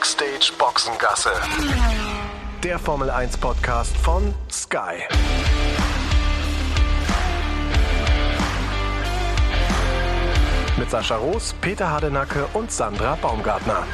Backstage Boxengasse. Der Formel 1 Podcast von Sky. Mit Sascha Roos, Peter Hardenacke und Sandra Baumgartner.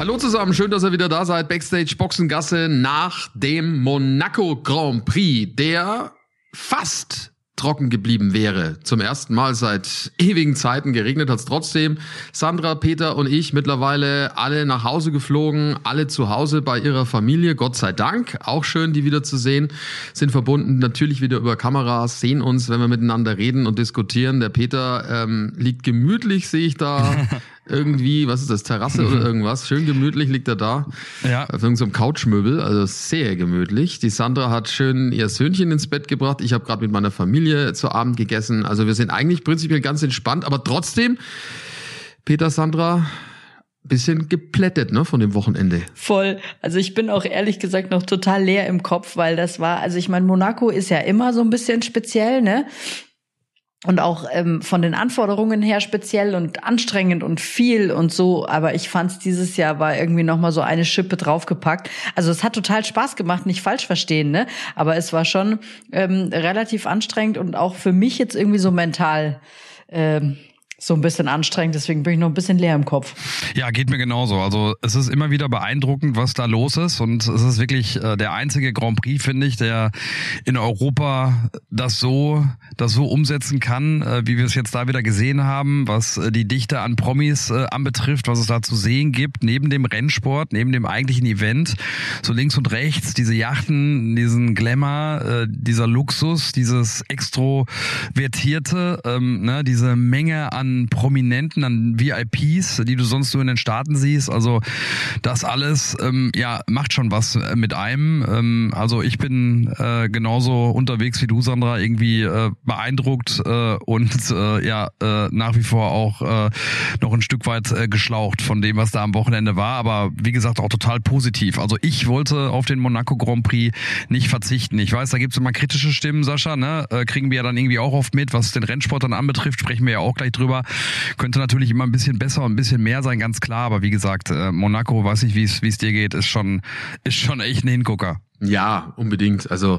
Hallo zusammen, schön, dass ihr wieder da seid. Backstage Boxengasse nach dem Monaco Grand Prix, der fast trocken geblieben wäre. Zum ersten Mal seit ewigen Zeiten geregnet hat es trotzdem. Sandra, Peter und ich mittlerweile alle nach Hause geflogen, alle zu Hause bei ihrer Familie, Gott sei Dank. Auch schön, die wieder zu sehen. Sind verbunden natürlich wieder über Kameras, sehen uns, wenn wir miteinander reden und diskutieren. Der Peter ähm, liegt gemütlich, sehe ich da. irgendwie, was ist das, Terrasse oder irgendwas. Schön gemütlich liegt er da. Ja. Auf irgendeinem Couchmöbel, also sehr gemütlich. Die Sandra hat schön ihr Söhnchen ins Bett gebracht. Ich habe gerade mit meiner Familie zu Abend gegessen. Also wir sind eigentlich prinzipiell ganz entspannt, aber trotzdem, Peter, Sandra, bisschen geplättet, ne, von dem Wochenende. Voll. Also ich bin auch ehrlich gesagt noch total leer im Kopf, weil das war, also ich meine, Monaco ist ja immer so ein bisschen speziell, ne? Und auch ähm, von den Anforderungen her speziell und anstrengend und viel und so. Aber ich fand es dieses Jahr war irgendwie noch mal so eine Schippe draufgepackt. Also es hat total Spaß gemacht, nicht falsch verstehen, ne? Aber es war schon ähm, relativ anstrengend und auch für mich jetzt irgendwie so mental ähm, so ein bisschen anstrengend, deswegen bin ich noch ein bisschen leer im Kopf. Ja, geht mir genauso. Also es ist immer wieder beeindruckend, was da los ist und es ist wirklich äh, der einzige Grand Prix, finde ich, der in Europa das so, das so umsetzen kann, äh, wie wir es jetzt da wieder gesehen haben, was äh, die Dichte an Promis äh, anbetrifft, was es da zu sehen gibt, neben dem Rennsport, neben dem eigentlichen Event, so links und rechts, diese Yachten, diesen Glamour, äh, dieser Luxus, dieses extrovertierte, ähm, ne, diese Menge an Prominenten, an VIPs, die du sonst nur in den Staaten siehst. Also das alles, ähm, ja, macht schon was äh, mit einem. Ähm, also ich bin äh, genauso unterwegs wie du, Sandra, irgendwie äh, beeindruckt äh, und äh, ja, äh, nach wie vor auch äh, noch ein Stück weit äh, geschlaucht von dem, was da am Wochenende war. Aber wie gesagt, auch total positiv. Also ich wollte auf den Monaco Grand Prix nicht verzichten. Ich weiß, da gibt es immer kritische Stimmen, Sascha, ne? Äh, kriegen wir ja dann irgendwie auch oft mit, was den Rennsport dann anbetrifft, sprechen wir ja auch gleich drüber. Könnte natürlich immer ein bisschen besser und ein bisschen mehr sein, ganz klar. Aber wie gesagt, äh, Monaco, weiß nicht, wie es dir geht, ist schon, ist schon echt ein Hingucker. Ja, unbedingt. Also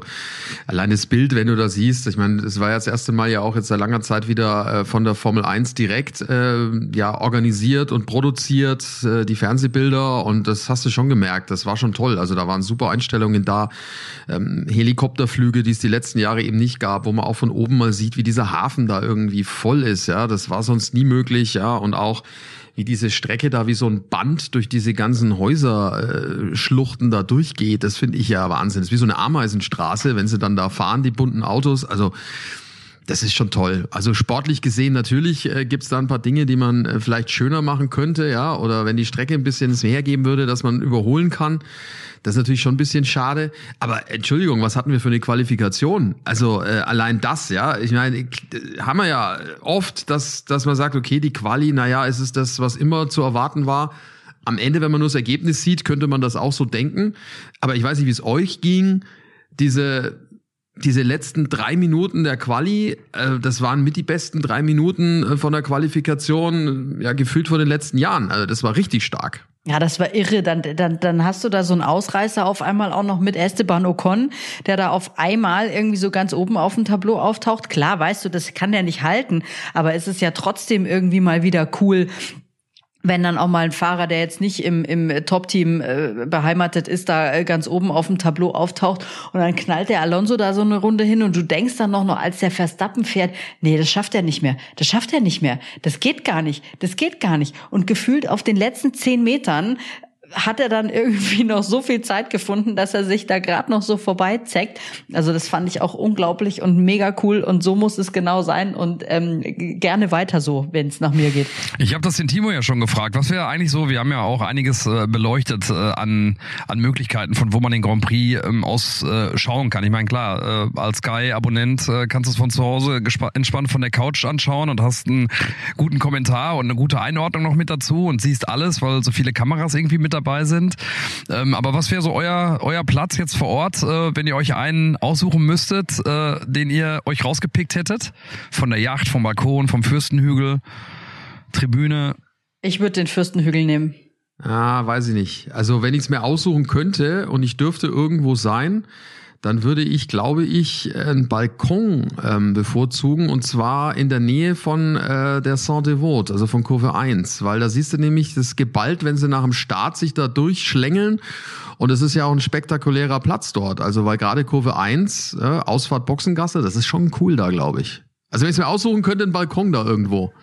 allein das Bild, wenn du das siehst, ich meine, es war ja das erste Mal ja auch jetzt seit langer Zeit wieder äh, von der Formel 1 direkt äh, ja organisiert und produziert, äh, die Fernsehbilder und das hast du schon gemerkt, das war schon toll. Also da waren super Einstellungen da, ähm, Helikopterflüge, die es die letzten Jahre eben nicht gab, wo man auch von oben mal sieht, wie dieser Hafen da irgendwie voll ist, ja, das war sonst nie möglich, ja, und auch wie diese Strecke da wie so ein Band durch diese ganzen Häuserschluchten äh, da durchgeht. Das finde ich ja Wahnsinn. Das ist wie so eine Ameisenstraße, wenn sie dann da fahren, die bunten Autos. Also das ist schon toll. Also sportlich gesehen natürlich äh, gibt es da ein paar Dinge, die man äh, vielleicht schöner machen könnte, ja, oder wenn die Strecke ein bisschen es hergeben würde, dass man überholen kann. Das ist natürlich schon ein bisschen schade. Aber Entschuldigung, was hatten wir für eine Qualifikation? Also äh, allein das, ja. Ich meine, haben wir ja oft, dass, dass man sagt, okay, die Quali, naja, es ist das, was immer zu erwarten war. Am Ende, wenn man nur das Ergebnis sieht, könnte man das auch so denken. Aber ich weiß nicht, wie es euch ging. Diese diese letzten drei Minuten der Quali, äh, das waren mit die besten drei Minuten äh, von der Qualifikation, ja, gefühlt von den letzten Jahren. Also das war richtig stark. Ja, das war irre. Dann, dann, dann hast du da so einen Ausreißer auf einmal auch noch mit Esteban Ocon, der da auf einmal irgendwie so ganz oben auf dem Tableau auftaucht. Klar, weißt du, das kann der nicht halten, aber es ist ja trotzdem irgendwie mal wieder cool, wenn dann auch mal ein Fahrer, der jetzt nicht im, im Top-Team äh, beheimatet ist, da äh, ganz oben auf dem Tableau auftaucht und dann knallt der Alonso da so eine Runde hin und du denkst dann noch, noch als der Verstappen fährt, nee, das schafft er nicht mehr, das schafft er nicht mehr, das geht gar nicht, das geht gar nicht. Und gefühlt auf den letzten zehn Metern hat er dann irgendwie noch so viel Zeit gefunden, dass er sich da gerade noch so vorbeizeckt. Also das fand ich auch unglaublich und mega cool und so muss es genau sein und ähm, gerne weiter so, wenn es nach mir geht. Ich habe das den Timo ja schon gefragt. Was wäre eigentlich so, wir haben ja auch einiges äh, beleuchtet äh, an, an Möglichkeiten, von wo man den Grand Prix ähm, aus äh, schauen kann. Ich meine, klar, äh, als Sky-Abonnent äh, kannst du es von zu Hause entspannt von der Couch anschauen und hast einen guten Kommentar und eine gute Einordnung noch mit dazu und siehst alles, weil so viele Kameras irgendwie mit dabei sind. Ähm, aber was wäre so euer, euer Platz jetzt vor Ort, äh, wenn ihr euch einen aussuchen müsstet, äh, den ihr euch rausgepickt hättet? Von der Yacht, vom Balkon, vom Fürstenhügel? Tribüne. Ich würde den Fürstenhügel nehmen. Ah, weiß ich nicht. Also wenn ich es mir aussuchen könnte und ich dürfte irgendwo sein, dann würde ich, glaube ich, einen Balkon ähm, bevorzugen und zwar in der Nähe von äh, der Saint-Devote, also von Kurve 1, weil da siehst du nämlich das Geballt, wenn sie nach dem Start sich da durchschlängeln. Und es ist ja auch ein spektakulärer Platz dort, also weil gerade Kurve 1, äh, Ausfahrt Boxengasse, das ist schon cool da, glaube ich. Also wenn ich es mir aussuchen könnte, ein Balkon da irgendwo.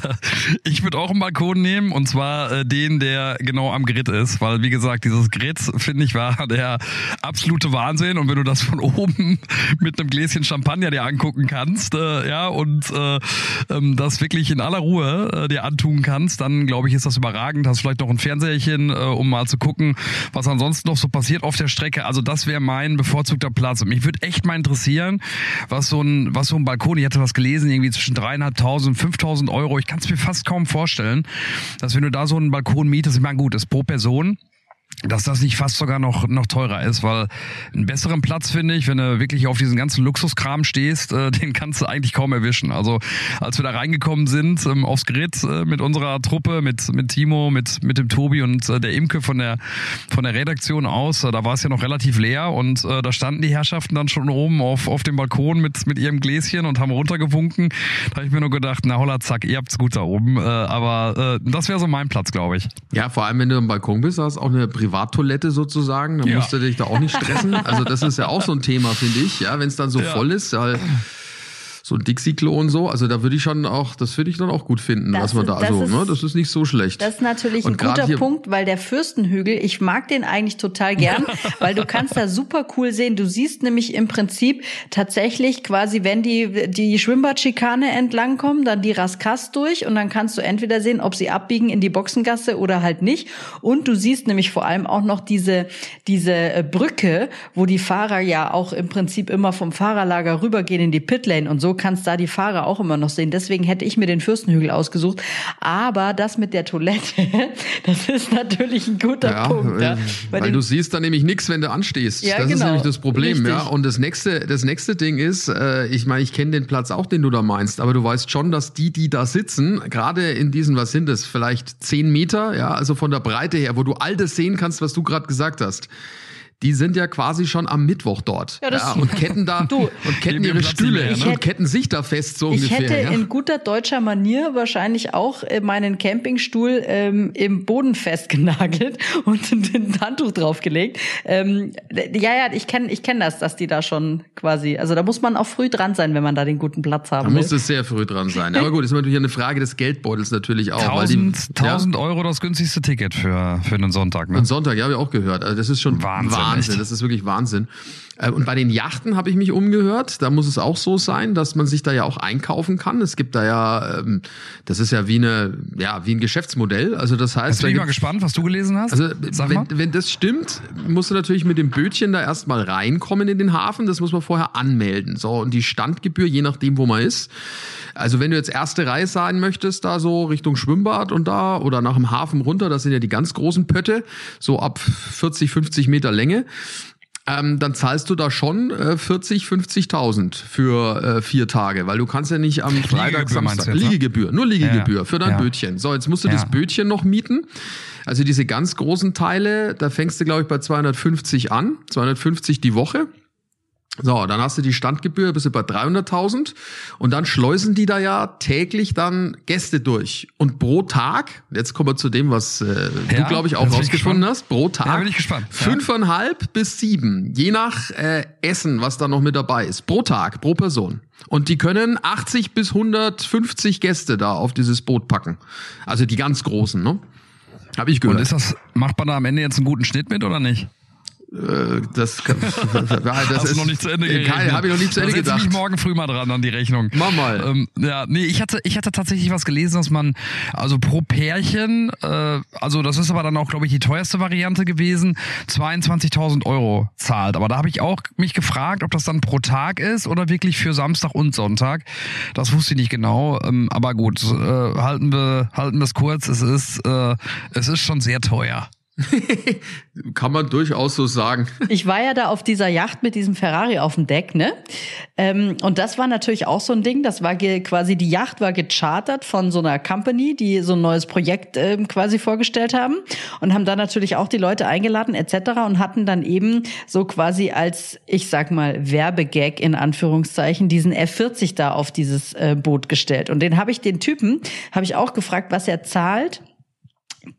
ich würde auch einen Balkon nehmen und zwar äh, den, der genau am Grid ist, weil wie gesagt, dieses Grid finde ich war der absolute Wahnsinn und wenn du das von oben mit einem Gläschen Champagner dir angucken kannst, äh, ja und äh, ähm, das wirklich in aller Ruhe äh, dir antun kannst, dann glaube ich, ist das überragend. Hast vielleicht noch ein Fernseherchen, äh, um mal zu gucken, was ansonsten noch so passiert auf der Strecke. Also das wäre mein bevorzugter Platz und mich würde echt mal interessieren, was so ein was so ein Balkon. Ich hatte was gelesen, irgendwie zwischen dreieinhalbtausend, fünftausend Euro. Ich kann es mir fast kaum vorstellen, dass wenn du da so einen Balkon mietest, ich meine, gut, ist pro Person, dass das nicht fast sogar noch noch teurer ist, weil einen besseren Platz finde ich, wenn du wirklich auf diesen ganzen Luxuskram stehst, äh, den kannst du eigentlich kaum erwischen. Also als wir da reingekommen sind ähm, aufs Grid äh, mit unserer Truppe, mit mit Timo, mit mit dem Tobi und äh, der Imke von der von der Redaktion aus, äh, da war es ja noch relativ leer und äh, da standen die Herrschaften dann schon oben auf auf dem Balkon mit mit ihrem Gläschen und haben runtergewunken. Da habe ich mir nur gedacht, na holla zack, ihr habt's gut da oben. Äh, aber das wäre so mein Platz, glaube ich. Ja, vor allem wenn du am Balkon bist, hast auch eine Privattoilette sozusagen, dann ja. musst du dich da auch nicht stressen. Also das ist ja auch so ein Thema, finde ich, ja, wenn es dann so ja. voll ist, ja, so ein Dixie-Klo und so. Also da würde ich schon auch, das würde ich dann auch gut finden, das, was man da so, ist, ne? Das ist nicht so schlecht. Das ist natürlich und ein guter Punkt, weil der Fürstenhügel, ich mag den eigentlich total gern, weil du kannst da super cool sehen. Du siehst nämlich im Prinzip tatsächlich quasi, wenn die, die Schwimmbadschikane entlangkommen, dann die Raskas durch und dann kannst du entweder sehen, ob sie abbiegen in die Boxengasse oder halt nicht. Und du siehst nämlich vor allem auch noch diese, diese äh, Brücke, wo die Fahrer ja auch im Prinzip immer vom Fahrerlager rübergehen in die Pitlane und so kannst da die Fahrer auch immer noch sehen. Deswegen hätte ich mir den Fürstenhügel ausgesucht. Aber das mit der Toilette, das ist natürlich ein guter ja, Punkt. Ja. Weil, weil du siehst da nämlich nichts, wenn du anstehst. Ja, das genau. ist nämlich das Problem. Ja. Und das nächste, das nächste Ding ist, äh, ich meine, ich kenne den Platz auch, den du da meinst, aber du weißt schon, dass die, die da sitzen, gerade in diesen, was sind das, vielleicht zehn Meter, ja, also von der Breite her, wo du all das sehen kannst, was du gerade gesagt hast die sind ja quasi schon am Mittwoch dort. Ja, ja, und ketten da du, und ketten ihre Stühle mehr, ne? und ketten sich da fest so ich ungefähr. Ich hätte ja. in guter deutscher Manier wahrscheinlich auch äh, meinen Campingstuhl ähm, im Boden festgenagelt und ein Handtuch draufgelegt. Ähm, ja, ja, ich kenne ich kenn das, dass die da schon quasi, also da muss man auch früh dran sein, wenn man da den guten Platz haben da will. Da muss es sehr früh dran sein. Aber gut, ist natürlich eine Frage des Geldbeutels natürlich auch. 1000, die, 1000 Euro das günstigste Ticket für, für einen Sonntag. Ne? Einen Sonntag, ja, habe ich auch gehört. Also das ist schon Wahnsinn. Wahnsinn. Das ist wirklich Wahnsinn. Äh, und bei den Yachten habe ich mich umgehört. Da muss es auch so sein, dass man sich da ja auch einkaufen kann. Es gibt da ja, ähm, das ist ja wie eine, ja wie ein Geschäftsmodell. Also das heißt, Jetzt bin ich mal gespannt, was du gelesen hast. Also wenn, wenn das stimmt, musst du natürlich mit dem Bötchen da erstmal reinkommen in den Hafen. Das muss man vorher anmelden. So und die Standgebühr, je nachdem, wo man ist. Also wenn du jetzt erste Reihe sein möchtest, da so Richtung Schwimmbad und da oder nach dem Hafen runter, das sind ja die ganz großen Pötte, so ab 40, 50 Meter Länge ähm, dann zahlst du da schon äh, 40, 50.000 für äh, vier Tage, weil du kannst ja nicht am Freitag, Samstag, jetzt, ne? Liegegebühr, nur Liegegebühr ja, für dein ja. Bötchen. So, jetzt musst du das Bötchen noch mieten. Also diese ganz großen Teile, da fängst du glaube ich bei 250 an, 250 die Woche. So, dann hast du die Standgebühr bis über 300.000 und dann schleusen die da ja täglich dann Gäste durch. Und pro Tag, jetzt kommen wir zu dem, was äh, ja, du, glaube ich, auch rausgefunden hast, pro Tag ja, bin ich gespannt. fünfeinhalb ja. bis sieben, je nach äh, Essen, was da noch mit dabei ist, pro Tag, pro Person. Und die können 80 bis 150 Gäste da auf dieses Boot packen. Also die ganz großen, ne? Habe ich gehört. Und ist das, macht man da am Ende jetzt einen guten Schnitt mit oder nicht? Äh, das, das, das ist noch nicht zu Ende gerechnet. Habe ich noch nicht zu Ende da gedacht. Ich morgen früh mal dran an die Rechnung. Mach mal. Ähm, ja, nee, ich hatte, ich hatte tatsächlich was gelesen, dass man, also pro Pärchen, äh, also das ist aber dann auch, glaube ich, die teuerste Variante gewesen, 22.000 Euro zahlt. Aber da habe ich auch mich gefragt, ob das dann pro Tag ist oder wirklich für Samstag und Sonntag. Das wusste ich nicht genau. Ähm, aber gut, äh, halten wir, halten wir es kurz. Es ist, äh, es ist schon sehr teuer. Kann man durchaus so sagen. Ich war ja da auf dieser Yacht mit diesem Ferrari auf dem Deck, ne? Ähm, und das war natürlich auch so ein Ding. Das war quasi die Yacht war gechartert von so einer Company, die so ein neues Projekt ähm, quasi vorgestellt haben und haben da natürlich auch die Leute eingeladen etc. und hatten dann eben so quasi als ich sag mal Werbegag in Anführungszeichen diesen F40 da auf dieses äh, Boot gestellt. Und den habe ich den Typen habe ich auch gefragt, was er zahlt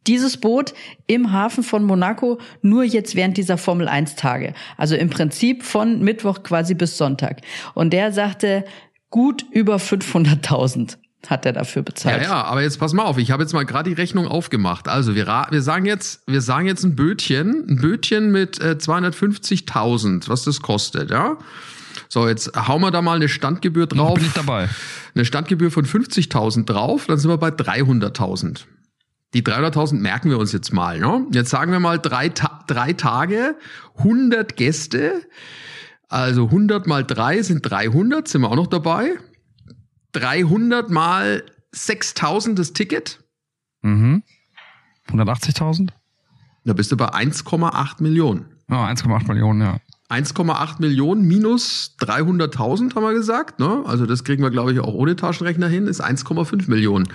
dieses Boot im Hafen von Monaco nur jetzt während dieser Formel 1 Tage. Also im Prinzip von Mittwoch quasi bis Sonntag. Und der sagte, gut über 500.000 hat er dafür bezahlt. Ja, ja, aber jetzt pass mal auf, ich habe jetzt mal gerade die Rechnung aufgemacht. Also wir, wir sagen jetzt, wir sagen jetzt ein Bötchen, ein Bötchen mit äh, 250.000, was das kostet, ja? So, jetzt hauen wir da mal eine Standgebühr drauf. Bin ich dabei. Eine Standgebühr von 50.000 drauf, dann sind wir bei 300.000. Die 300.000 merken wir uns jetzt mal. Ne? Jetzt sagen wir mal drei, Ta drei Tage, 100 Gäste. Also 100 mal 3 sind 300, sind wir auch noch dabei. 300 mal 6.000 das Ticket. Mhm. 180.000? Da bist du bei 1,8 Millionen. Ja, 1,8 Millionen, ja. 1,8 Millionen minus 300.000 haben wir gesagt. Ne? Also das kriegen wir, glaube ich, auch ohne Taschenrechner hin, ist 1,5 Millionen.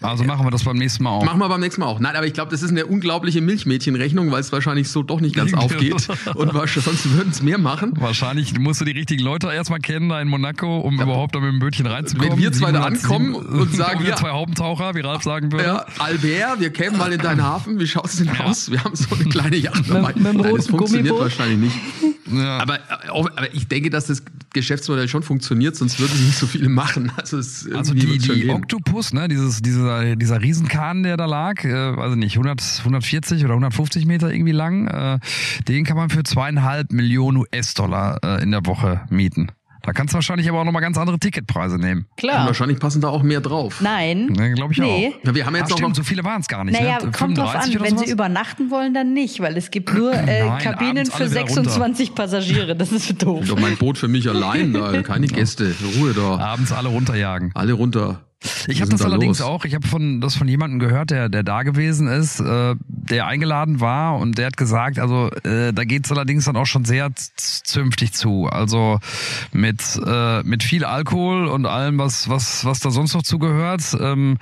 Also machen wir das beim nächsten Mal auch. Machen wir beim nächsten Mal auch. Nein, aber ich glaube, das ist eine unglaubliche Milchmädchenrechnung, weil es wahrscheinlich so doch nicht ganz aufgeht. Und sonst würden es mehr machen. Wahrscheinlich musst du die richtigen Leute erstmal kennen da in Monaco, um ja. überhaupt da mit dem Bötchen reinzukommen. Wenn wir zwei da ankommen und sagen, wir ja, zwei Haubentaucher, wie Ralf sagen würde. Ja, Albert, wir kämen mal in deinen Hafen. Wie schaut es denn ja. aus? Wir haben so eine kleine Yacht dabei. Mit, mit Nein, das funktioniert Gummibot. wahrscheinlich nicht. Ja. Aber, aber ich denke, dass das Geschäftsmodell schon funktioniert, sonst würden sie nicht so viele machen. Also, also die, die Octopus, ne, dieses, dieser, dieser Riesenkahn, der da lag, äh, weiß nicht, 100, 140 oder 150 Meter irgendwie lang, äh, den kann man für zweieinhalb Millionen US-Dollar äh, in der Woche mieten. Da kannst du wahrscheinlich aber auch nochmal ganz andere Ticketpreise nehmen. Klar. Und wahrscheinlich passen da auch mehr drauf. Nein. Ja, Glaube ich nee. auch. Ja, wir haben jetzt Ach, noch so viele waren es gar nicht. Naja, ne? kommt drauf an. Wenn sie übernachten wollen, dann nicht, weil es gibt nur äh, Nein, Kabinen für 26 Passagiere. Das ist doof. Doch mein Boot für mich allein, da keine Gäste. Ruhe da. Abends alle runterjagen. Alle runter. Ich habe das da allerdings los? auch. Ich habe von das von jemandem gehört, der der da gewesen ist, äh, der eingeladen war und der hat gesagt, also äh, da geht's allerdings dann auch schon sehr zünftig zu. Also mit äh, mit viel Alkohol und allem, was was was da sonst noch zugehört. Ähm,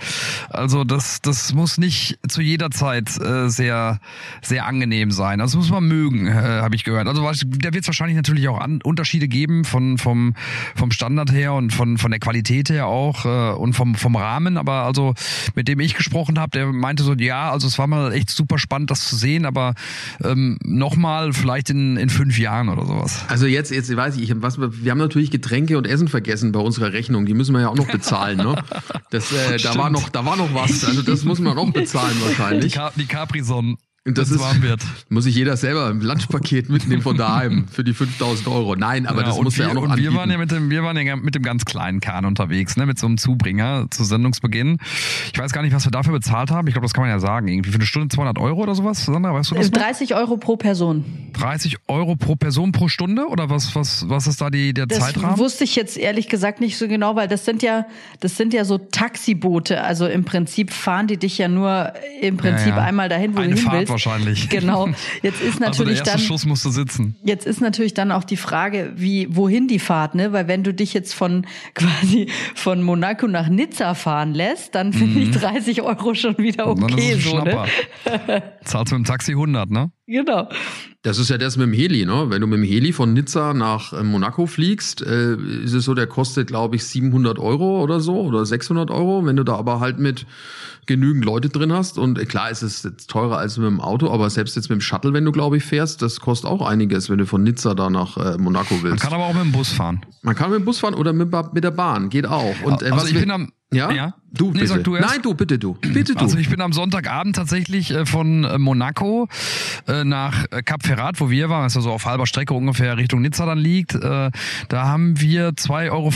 also das das muss nicht zu jeder Zeit äh, sehr sehr angenehm sein. Das muss man mögen, äh, habe ich gehört. Also da wird es wahrscheinlich natürlich auch an, Unterschiede geben von vom vom Standard her und von von der Qualität her auch äh, und vom vom, vom Rahmen, aber also mit dem ich gesprochen habe, der meinte so, ja, also es war mal echt super spannend, das zu sehen, aber ähm, nochmal vielleicht in, in fünf Jahren oder sowas. Also jetzt, jetzt weiß ich, was, wir haben natürlich Getränke und Essen vergessen bei unserer Rechnung, die müssen wir ja auch noch bezahlen, ne? Das, äh, da war noch, da war noch was, also das muss man noch bezahlen wahrscheinlich. Die, Cap die Capri-Sonnen. Und das ist, warm wird. muss sich jeder selber im Lunchpaket mitnehmen von daheim für die 5000 Euro. Nein, aber ja, das muss ja auch noch und anbieten. Wir waren ja mit dem, wir waren ja mit dem ganz kleinen Kahn unterwegs, ne, mit so einem Zubringer zu Sendungsbeginn. Ich weiß gar nicht, was wir dafür bezahlt haben. Ich glaube, das kann man ja sagen. Irgendwie für eine Stunde 200 Euro oder sowas. Sandra, weißt du das? 30 noch? Euro pro Person. 30 Euro pro Person pro Stunde oder was, was, was ist da die, der das Zeitrahmen? Das wusste ich jetzt ehrlich gesagt nicht so genau, weil das sind ja, das sind ja so Taxiboote. Also im Prinzip fahren die dich ja nur im Prinzip ja, ja. einmal dahin, wo Eine du hin Fahrt willst. Wahrscheinlich. Genau. Jetzt ist natürlich also der erste dann. Schuss musste sitzen. Jetzt ist natürlich dann auch die Frage, wie, wohin die Fahrt, ne? Weil wenn du dich jetzt von quasi von Monaco nach Nizza fahren lässt, dann finde mhm. ich 30 Euro schon wieder okay. Und dann ist es so, ne? Zahlst du mit dem Taxi 100, ne? Genau. Das ist ja das mit dem Heli, ne? Wenn du mit dem Heli von Nizza nach äh, Monaco fliegst, äh, ist es so, der kostet, glaube ich, 700 Euro oder so oder 600 Euro. Wenn du da aber halt mit genügend Leute drin hast und äh, klar ist es jetzt teurer als mit dem Auto, aber selbst jetzt mit dem Shuttle, wenn du, glaube ich, fährst, das kostet auch einiges, wenn du von Nizza da nach äh, Monaco willst. Man kann aber auch mit dem Bus fahren. Man kann mit dem Bus fahren oder mit, mit der Bahn, geht auch. Und, äh, also was ich bin am ja? ja? Du, nee, bitte. Du. Nein, du, bitte du. Bitte du. Also ich bin am Sonntagabend tatsächlich äh, von äh, Monaco äh, nach Cap Ferrat, wo wir waren, was ja so auf halber Strecke ungefähr Richtung Nizza dann liegt. Da haben wir 2,50 Euro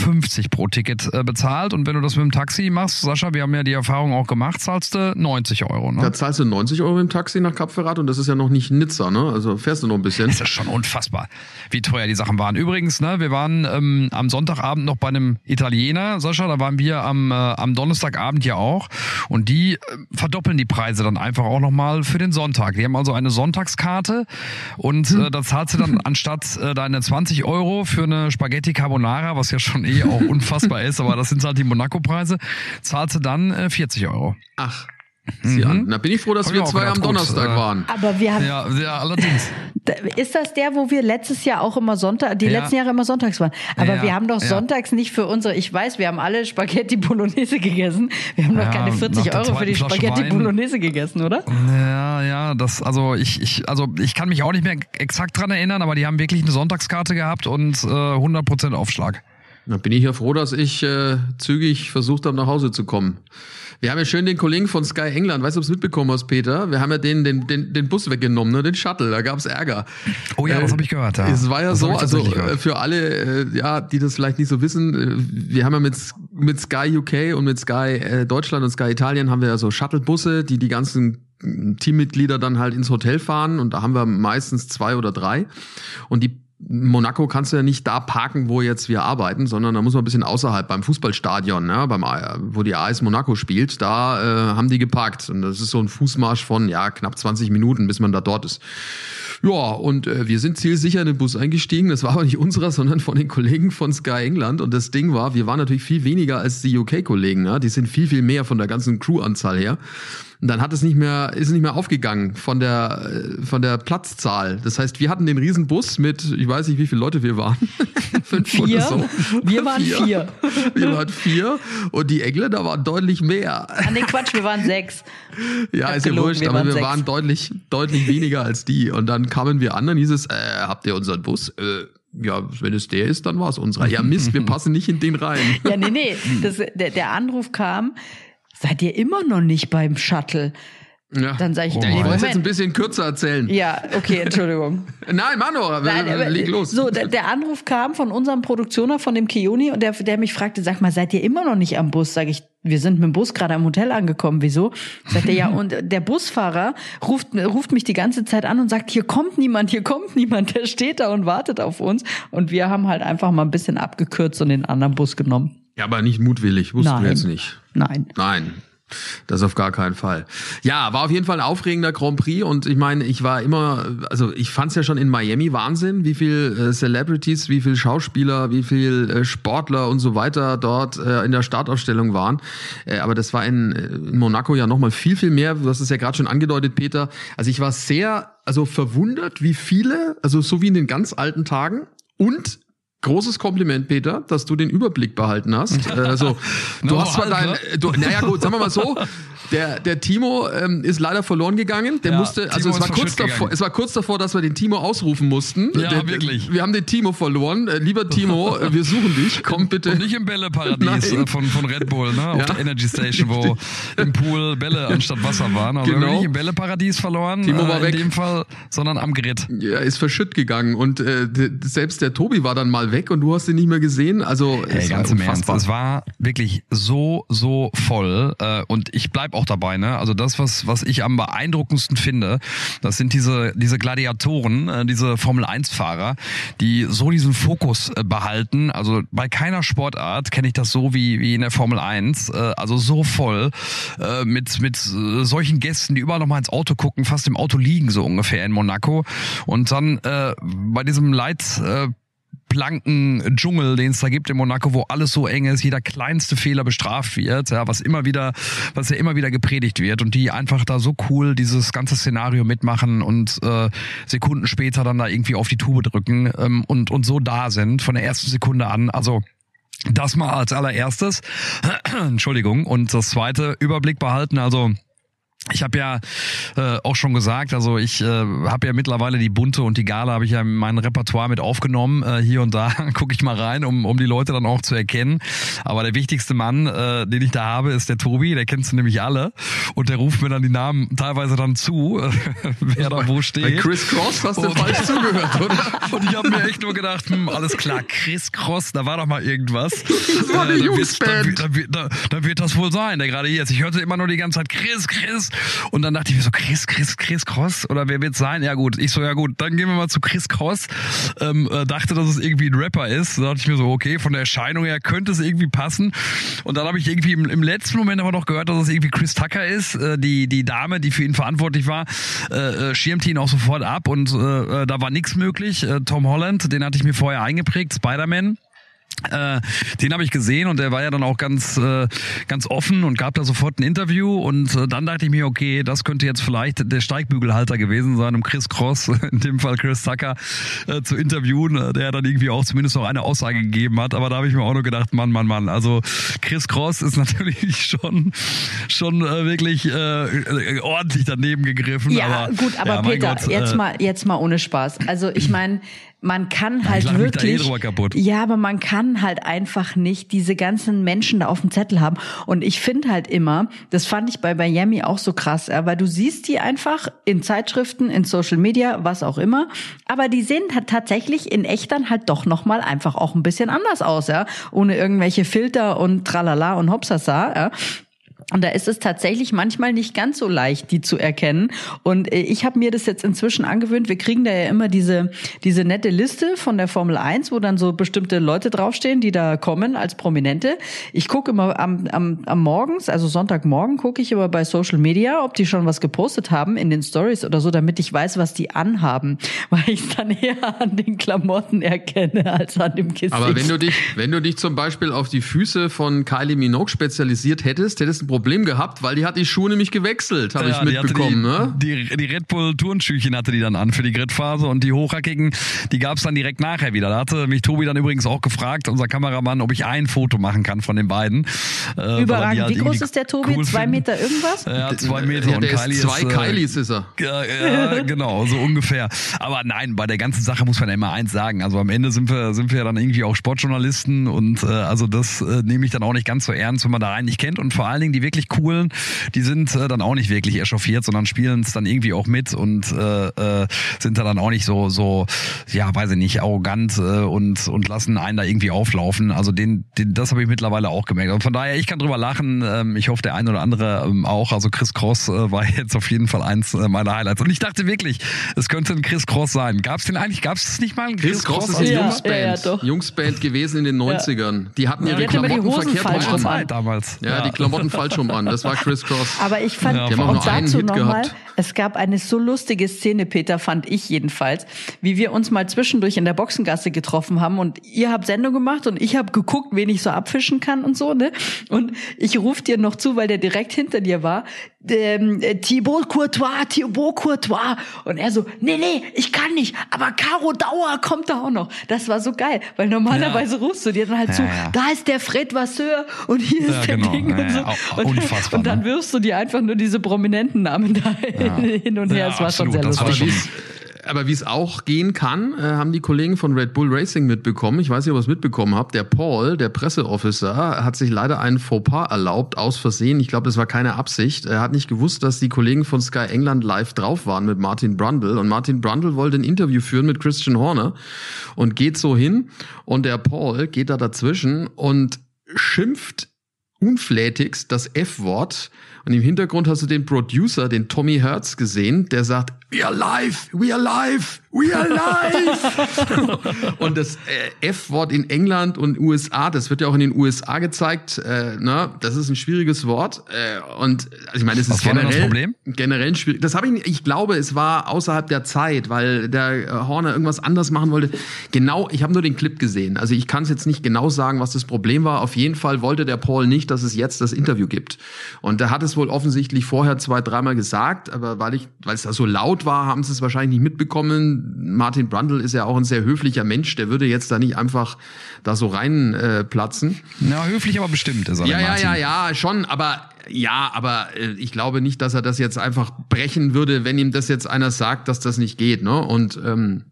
pro Ticket bezahlt. Und wenn du das mit dem Taxi machst, Sascha, wir haben ja die Erfahrung auch gemacht, zahlst du 90 Euro. Ne? Da zahlst du 90 Euro im Taxi nach Cap Ferrat und das ist ja noch nicht Nizza, ne? Also fährst du noch ein bisschen. Das ist schon unfassbar, wie teuer die Sachen waren. Übrigens, ne, wir waren ähm, am Sonntagabend noch bei einem Italiener, Sascha, da waren wir am am Donnerstagabend ja auch. Und die äh, verdoppeln die Preise dann einfach auch nochmal für den Sonntag. Die haben also eine Sonntagskarte und hm. äh, da zahlst du dann anstatt äh, deine 20 Euro für eine Spaghetti Carbonara, was ja schon eh auch unfassbar ist, aber das sind halt die Monaco-Preise, zahlst du dann äh, 40 Euro. Ach. Mhm. Da bin ich froh, dass Hab wir zwei am Donnerstag gut, äh, waren. Aber wir haben. Ja, ja, allerdings. Ist das der, wo wir letztes Jahr auch immer Sonntag, die ja. letzten Jahre immer sonntags waren? Aber ja, wir haben doch ja. sonntags nicht für unsere, ich weiß, wir haben alle Spaghetti Bolognese gegessen. Wir haben doch keine 40 Euro für die Spaghetti Wein. Bolognese gegessen, oder? Ja, ja, das, also ich, ich, also ich kann mich auch nicht mehr exakt dran erinnern, aber die haben wirklich eine Sonntagskarte gehabt und äh, 100% Aufschlag. Da bin ich ja froh, dass ich äh, zügig versucht habe, nach Hause zu kommen. Wir haben ja schön den Kollegen von Sky England, weißt du, ob du es mitbekommen hast, Peter? Wir haben ja den, den, den, den Bus weggenommen, ne? den Shuttle, da gab es Ärger. Oh ja, äh, das habe ich gehört. Ja. Es war ja das so, also äh, für alle, äh, ja, die das vielleicht nicht so wissen, äh, wir haben ja mit, mit Sky UK und mit Sky äh, Deutschland und Sky Italien haben wir ja so Shuttle-Busse, die die ganzen Teammitglieder dann halt ins Hotel fahren und da haben wir meistens zwei oder drei und die Monaco kannst du ja nicht da parken, wo jetzt wir arbeiten, sondern da muss man ein bisschen außerhalb beim Fußballstadion, ja, beim, wo die AS Monaco spielt, da äh, haben die geparkt. Und das ist so ein Fußmarsch von ja knapp 20 Minuten, bis man da dort ist. Ja, und äh, wir sind zielsicher in den Bus eingestiegen. Das war aber nicht unserer, sondern von den Kollegen von Sky England. Und das Ding war, wir waren natürlich viel weniger als die UK-Kollegen. Ja? Die sind viel, viel mehr von der ganzen Crew-Anzahl her. Und dann hat es nicht mehr, ist nicht mehr aufgegangen von der, äh, von der Platzzahl. Das heißt, wir hatten den Riesenbus mit, ich weiß nicht, wie viele Leute wir waren. Fünf vier. oder so. Wir waren vier. vier. Wir waren vier. Und die Engländer waren deutlich mehr. An den Quatsch, wir waren sechs. Ja, ist ja wurscht, aber wir sechs. waren deutlich, deutlich weniger als die. Und dann kamen wir an, dann hieß es, äh, habt ihr unseren Bus? Äh, ja, wenn es der ist, dann war es unserer. Ja, Mist, wir passen nicht in den rein. Ja, nee, nee. Das, der, der Anruf kam, seid ihr immer noch nicht beim Shuttle? Ja. Dann sage ich, oh, ich muss jetzt ein bisschen kürzer erzählen. Ja, okay, Entschuldigung. Nein, Mano, Nein, aber, leg los. So, der, der, Anruf kam von unserem Produktioner, von dem Kioni, und der, der mich fragte, sag mal, seid ihr immer noch nicht am Bus? Sag ich, wir sind mit dem Bus gerade am Hotel angekommen. Wieso? Sagt er, ja, und der Busfahrer ruft, ruft mich die ganze Zeit an und sagt, hier kommt niemand, hier kommt niemand, der steht da und wartet auf uns. Und wir haben halt einfach mal ein bisschen abgekürzt und den anderen Bus genommen. Ja, aber nicht mutwillig, wussten Nein. wir jetzt nicht. Nein. Nein. Das auf gar keinen Fall. Ja, war auf jeden Fall ein aufregender Grand Prix und ich meine, ich war immer, also ich fand es ja schon in Miami Wahnsinn, wie viel äh, Celebrities, wie viel Schauspieler, wie viel äh, Sportler und so weiter dort äh, in der Startaufstellung waren. Äh, aber das war in, äh, in Monaco ja nochmal viel, viel mehr. Du hast es ja gerade schon angedeutet, Peter. Also ich war sehr, also verwundert, wie viele, also so wie in den ganz alten Tagen und Großes Kompliment, Peter, dass du den Überblick behalten hast. Also, du no, hast zwar dein, du, naja gut, sagen wir mal so, der, der Timo ähm, ist leider verloren gegangen. Der ja, musste, also es war kurz davor, es war kurz davor, dass wir den Timo ausrufen mussten. Ja, der, wirklich. Wir haben den Timo verloren. Äh, lieber Timo, äh, wir suchen dich. Komm bitte. Und nicht im Bälleparadies von, von Red Bull, ne? Auf ja. der Energy Station, wo im Pool Bälle anstatt Wasser waren. Also genau. wir haben nicht im Bälleparadies verloren. Timo war äh, weg. In dem Fall, sondern am Gerät. Ja, ist verschütt gegangen. Und äh, selbst der Tobi war dann mal weg und du hast ihn nicht mehr gesehen. Also Ey, ganz im Ernst, es war wirklich so, so voll. Äh, und ich bleib auch dabei. Ne? Also das, was, was ich am beeindruckendsten finde, das sind diese, diese Gladiatoren, äh, diese Formel-1-Fahrer, die so diesen Fokus äh, behalten. Also bei keiner Sportart kenne ich das so wie, wie in der Formel 1. Äh, also so voll äh, mit, mit äh, solchen Gästen, die überall noch mal ins Auto gucken, fast im Auto liegen so ungefähr in Monaco. Und dann äh, bei diesem Leit... Blanken Dschungel, den es da gibt in Monaco, wo alles so eng ist, jeder kleinste Fehler bestraft wird, ja, was immer wieder, was ja immer wieder gepredigt wird und die einfach da so cool dieses ganze Szenario mitmachen und äh, Sekunden später dann da irgendwie auf die Tube drücken ähm, und und so da sind von der ersten Sekunde an. Also das mal als allererstes. Entschuldigung. Und das zweite Überblick behalten. Also ich habe ja äh, auch schon gesagt, also ich äh, habe ja mittlerweile die Bunte und die Gala habe ich ja in mein Repertoire mit aufgenommen. Äh, hier und da gucke ich mal rein, um, um die Leute dann auch zu erkennen. Aber der wichtigste Mann, äh, den ich da habe, ist der Tobi, der kennst du nämlich alle. und der ruft mir dann die Namen teilweise dann zu, wer da wo steht. Bei Chris Cross hast du und, falsch zugehört, oder? Und ich habe mir echt nur gedacht, hm, alles klar, Chris Cross, da war doch mal irgendwas. Das war eine äh, Jungsband. Dann, dann, dann, dann, wird das wohl sein, der gerade hier ist. Ich hörte immer nur die ganze Zeit Chris, Chris. Und dann dachte ich mir so, Chris, Chris, Chris Cross? Oder wer wird's sein? Ja gut, ich so, ja gut, dann gehen wir mal zu Chris Cross. Ähm, äh, dachte, dass es irgendwie ein Rapper ist. Da dachte ich mir so, okay, von der Erscheinung her könnte es irgendwie passen. Und dann habe ich irgendwie im, im, letzten Moment aber noch gehört, dass es irgendwie Chris Tucker ist. Äh, die, die Dame, die für ihn verantwortlich war, äh, äh schirmte ihn auch sofort ab und äh, äh da war nichts möglich. Äh, Tom Holland, den hatte ich mir vorher eingeprägt, Spider-Man. Äh, den habe ich gesehen und der war ja dann auch ganz äh, ganz offen und gab da sofort ein Interview und äh, dann dachte ich mir, okay, das könnte jetzt vielleicht der Steigbügelhalter gewesen sein, um Chris Cross, in dem Fall Chris Tucker, äh, zu interviewen, äh, der dann irgendwie auch zumindest noch eine Aussage gegeben hat. Aber da habe ich mir auch nur gedacht, Mann, Mann, Mann. Also Chris Cross ist natürlich schon schon äh, wirklich äh, ordentlich daneben gegriffen. Ja, aber, gut, aber ja, Peter, Gott, jetzt äh, mal jetzt mal ohne Spaß. Also ich meine man kann halt ja, wirklich. Ja, aber man kann halt einfach nicht diese ganzen Menschen da auf dem Zettel haben. Und ich finde halt immer, das fand ich bei Miami auch so krass, weil du siehst die einfach in Zeitschriften, in Social Media, was auch immer. Aber die sehen halt tatsächlich in echt dann halt doch nochmal einfach auch ein bisschen anders aus, ja. Ohne irgendwelche Filter und tralala und hopsasa, ja. Und da ist es tatsächlich manchmal nicht ganz so leicht, die zu erkennen. Und äh, ich habe mir das jetzt inzwischen angewöhnt. Wir kriegen da ja immer diese, diese nette Liste von der Formel 1, wo dann so bestimmte Leute draufstehen, die da kommen als Prominente. Ich gucke immer am, am, am Morgens, also Sonntagmorgen, gucke ich immer bei Social Media, ob die schon was gepostet haben in den Stories oder so, damit ich weiß, was die anhaben. Weil ich es dann eher an den Klamotten erkenne als an dem Gesicht. Aber wenn du dich, wenn du dich zum Beispiel auf die Füße von Kylie Minogue spezialisiert hättest, hättest du Problem gehabt, weil die hat die Schuhe nämlich gewechselt, habe ja, ich mitbekommen. Die, ne? die, die Red Bull Turnschüchen hatte die dann an für die Gridphase und die hochhackigen, die gab's dann direkt nachher wieder. Da hatte mich Tobi dann übrigens auch gefragt, unser Kameramann, ob ich ein Foto machen kann von den beiden. Äh, Überragend. Halt Wie groß ist der Tobi? Cool zwei Meter irgendwas? Ja, zwei Meter. Ja, und Kylie ist, zwei ist, äh, Kylies ist er. Ja, genau, so ungefähr. Aber nein, bei der ganzen Sache muss man ja immer eins sagen. Also am Ende sind wir, sind wir ja dann irgendwie auch Sportjournalisten und äh, also das äh, nehme ich dann auch nicht ganz so ernst, wenn man da rein nicht kennt. Und vor allen Dingen die wirklich coolen, die sind äh, dann auch nicht wirklich echauffiert, sondern spielen es dann irgendwie auch mit und äh, äh, sind da dann auch nicht so, so, ja, weiß ich nicht, arrogant äh, und, und lassen einen da irgendwie auflaufen. Also den, den das habe ich mittlerweile auch gemerkt. Und von daher, ich kann drüber lachen. Ähm, ich hoffe, der eine oder andere ähm, auch. Also Chris Cross äh, war jetzt auf jeden Fall eins äh, meiner Highlights. Und ich dachte wirklich, es könnte ein Chris Cross sein. Gab es den eigentlich, gab es nicht mal einen Chris, Chris Cross? Cross ist eine ja, Jungsband, ja, ja, Jungsband gewesen in den 90ern. Die hatten ja, die Klamotten verkehrt rum an. damals. Ja, die Klamotten falsch rum an. Das war Chris Cross. Aber ich fand, ja, und dazu nochmal, es gab eine so lustige Szene, Peter, fand ich jedenfalls, wie wir uns mal zwischendurch in der Boxengasse getroffen haben und ihr habt Sendung gemacht und ich habe geguckt, wen ich so abfischen kann und so, ne? Und ich rufe dir noch zu, weil der direkt hinter dir war, ähm, äh, Thibaut Courtois, Thibaut Courtois. Und er so, nee, nee, ich kann nicht, aber Caro Dauer kommt da auch noch. Das war so geil, weil normalerweise ja. rufst du dir dann halt ja, zu, ja. da ist der Fred Vasseur und hier ist der genau. Ding und so. Und, unfassbar, und dann ne? wirfst du dir einfach nur diese prominenten Namen da hin und her. Es war schon sehr lustig aber wie es auch gehen kann, äh, haben die Kollegen von Red Bull Racing mitbekommen. Ich weiß nicht, ob ihr es mitbekommen habt. Der Paul, der Presseofficer, hat sich leider einen Fauxpas erlaubt, aus Versehen. Ich glaube, das war keine Absicht. Er hat nicht gewusst, dass die Kollegen von Sky England live drauf waren mit Martin Brundle. Und Martin Brundle wollte ein Interview führen mit Christian Horner und geht so hin. Und der Paul geht da dazwischen und schimpft unflätigst das F-Wort. Und im Hintergrund hast du den Producer, den Tommy Hertz gesehen, der sagt, we are live, we are live, we are live. und das äh, F-Wort in England und USA, das wird ja auch in den USA gezeigt, äh, ne? das ist ein schwieriges Wort. Äh, und also ich meine, es ist generell, das Problem? generell schwierig. Das habe ich, ich glaube, es war außerhalb der Zeit, weil der äh, Horner irgendwas anders machen wollte. Genau, ich habe nur den Clip gesehen. Also ich kann es jetzt nicht genau sagen, was das Problem war. Auf jeden Fall wollte der Paul nicht, dass es jetzt das Interview gibt. Und er hat es wohl offensichtlich vorher zwei, dreimal gesagt, aber weil ich, weil es da so laut war, haben sie es wahrscheinlich nicht mitbekommen. Martin Brundle ist ja auch ein sehr höflicher Mensch, der würde jetzt da nicht einfach da so reinplatzen. Äh, Na, höflich aber bestimmt ist er. Ja, ja, ja, ja, schon, aber ja, aber äh, ich glaube nicht, dass er das jetzt einfach brechen würde, wenn ihm das jetzt einer sagt, dass das nicht geht, ne? Und ähm,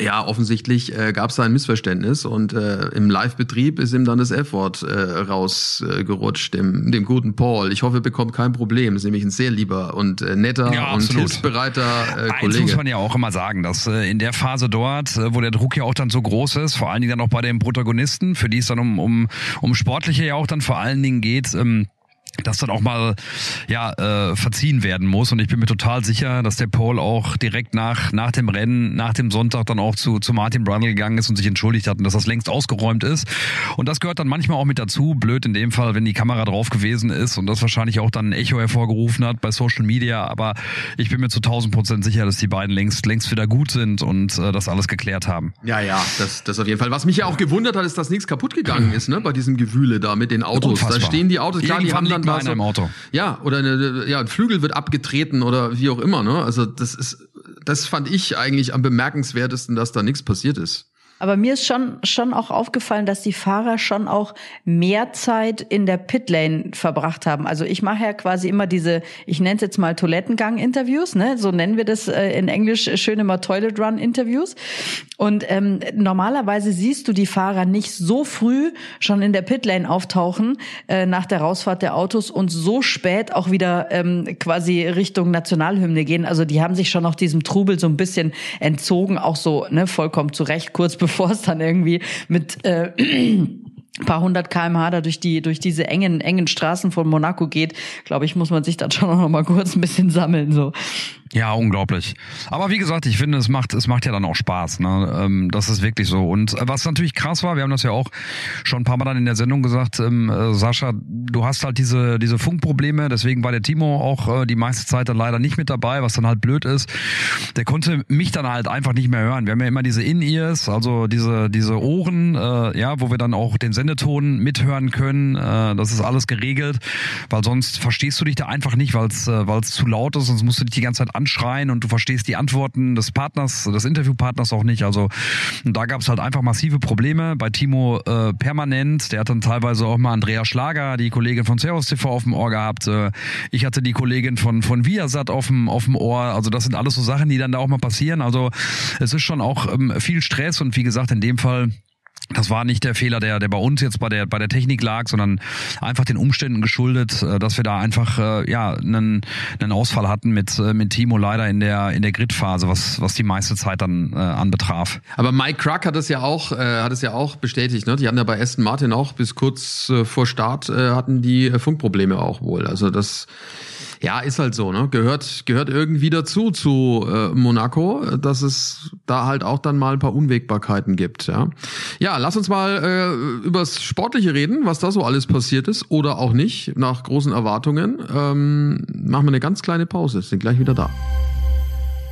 Ja, offensichtlich äh, gab es da ein Missverständnis und äh, im Live-Betrieb ist ihm dann das F-Wort äh, rausgerutscht, äh, dem, dem guten Paul. Ich hoffe, er bekommt kein Problem. Ist nämlich ein sehr lieber und äh, netter Ja, und absolut. hilfsbereiter äh, Eins Kollege. muss man ja auch immer sagen, dass äh, in der Phase dort, äh, wo der Druck ja auch dann so groß ist, vor allen Dingen dann auch bei den Protagonisten, für die es dann um, um, um Sportliche ja auch dann vor allen Dingen geht, ähm, dass dann auch mal ja äh, verziehen werden muss und ich bin mir total sicher, dass der Paul auch direkt nach nach dem Rennen, nach dem Sonntag dann auch zu zu Martin Brundle gegangen ist und sich entschuldigt hat und dass das längst ausgeräumt ist und das gehört dann manchmal auch mit dazu, blöd in dem Fall, wenn die Kamera drauf gewesen ist und das wahrscheinlich auch dann ein Echo hervorgerufen hat bei Social Media, aber ich bin mir zu 1000 Prozent sicher, dass die beiden längst längst wieder gut sind und äh, das alles geklärt haben. Ja, ja, das, das auf jeden Fall. Was mich ja auch gewundert hat, ist, dass nichts kaputt gegangen ist, ne, bei diesem Gewühle da mit den Autos. Unfassbar. Da stehen die Autos, klar, die Irgendwann haben dann da einer so, im Auto. Ja, oder eine, ja, ein Flügel wird abgetreten oder wie auch immer, ne? Also das ist, das fand ich eigentlich am bemerkenswertesten, dass da nichts passiert ist. Aber mir ist schon, schon auch aufgefallen, dass die Fahrer schon auch mehr Zeit in der Pitlane verbracht haben. Also ich mache ja quasi immer diese, ich nenne es jetzt mal Toilettengang-Interviews, ne? so nennen wir das äh, in Englisch äh, schön immer Toilet Run-Interviews. Und ähm, normalerweise siehst du die Fahrer nicht so früh schon in der Pitlane auftauchen äh, nach der Rausfahrt der Autos und so spät auch wieder ähm, quasi Richtung Nationalhymne gehen. Also die haben sich schon noch diesem Trubel so ein bisschen entzogen, auch so ne, vollkommen zurecht, kurz bevor es dann irgendwie mit äh, paar hundert kmh da durch die durch diese engen engen Straßen von Monaco geht, glaube ich, muss man sich dann schon noch mal kurz ein bisschen sammeln so. Ja, unglaublich. Aber wie gesagt, ich finde, es macht, es macht ja dann auch Spaß. Ne? Ähm, das ist wirklich so. Und äh, was natürlich krass war, wir haben das ja auch schon ein paar Mal dann in der Sendung gesagt, ähm, äh, Sascha, du hast halt diese, diese Funkprobleme, deswegen war der Timo auch äh, die meiste Zeit dann leider nicht mit dabei, was dann halt blöd ist. Der konnte mich dann halt einfach nicht mehr hören. Wir haben ja immer diese In-Ears, also diese, diese Ohren, ja, wo wir dann auch den Sendeton mithören können. Das ist alles geregelt, weil sonst verstehst du dich da einfach nicht, weil es weil's zu laut ist, sonst musst du dich die ganze Zeit anschreien und du verstehst die Antworten des Partners, des Interviewpartners auch nicht. Also da gab es halt einfach massive Probleme. Bei Timo äh, permanent. Der hat dann teilweise auch mal Andrea Schlager, die Kollegin von Servus TV auf dem Ohr gehabt. Äh, ich hatte die Kollegin von von Viasat auf dem auf dem Ohr. Also das sind alles so Sachen, die dann da auch mal passieren. Also es ist schon auch ähm, viel Stress und wie gesagt in dem Fall das war nicht der Fehler, der, der bei uns jetzt bei der, bei der Technik lag, sondern einfach den Umständen geschuldet, äh, dass wir da einfach äh, ja einen, einen Ausfall hatten mit, äh, mit Timo leider in der, in der Gridphase, was, was die meiste Zeit dann äh, anbetraf. Aber Mike Crack hat es ja auch, äh, hat es ja auch bestätigt. Ne? Die hatten ja bei Aston Martin auch bis kurz äh, vor Start äh, hatten die Funkprobleme auch wohl. Also das ja ist halt so, ne? Gehört gehört irgendwie dazu zu äh, Monaco, dass es da halt auch dann mal ein paar Unwägbarkeiten gibt. Ja, ja lass uns mal äh, übers Sportliche reden, was da so alles passiert ist oder auch nicht nach großen Erwartungen. Ähm, machen wir eine ganz kleine Pause, sind gleich wieder da.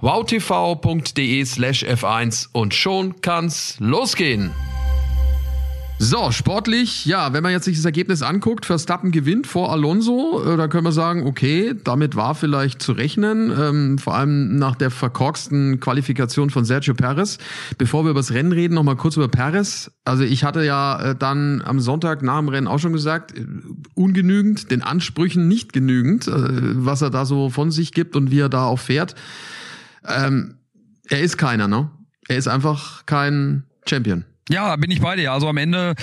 wowtv.de slash F1 und schon kann's losgehen. So, sportlich, ja, wenn man jetzt sich das Ergebnis anguckt, Verstappen gewinnt vor Alonso, äh, da können wir sagen, okay, damit war vielleicht zu rechnen, ähm, vor allem nach der verkorksten Qualifikation von Sergio Perez. Bevor wir über das Rennen reden, nochmal kurz über Perez. Also ich hatte ja äh, dann am Sonntag nach dem Rennen auch schon gesagt, äh, ungenügend, den Ansprüchen nicht genügend, äh, was er da so von sich gibt und wie er da auch fährt. Ähm, er ist keiner, ne? Er ist einfach kein Champion. Ja, bin ich bei dir. Also am Ende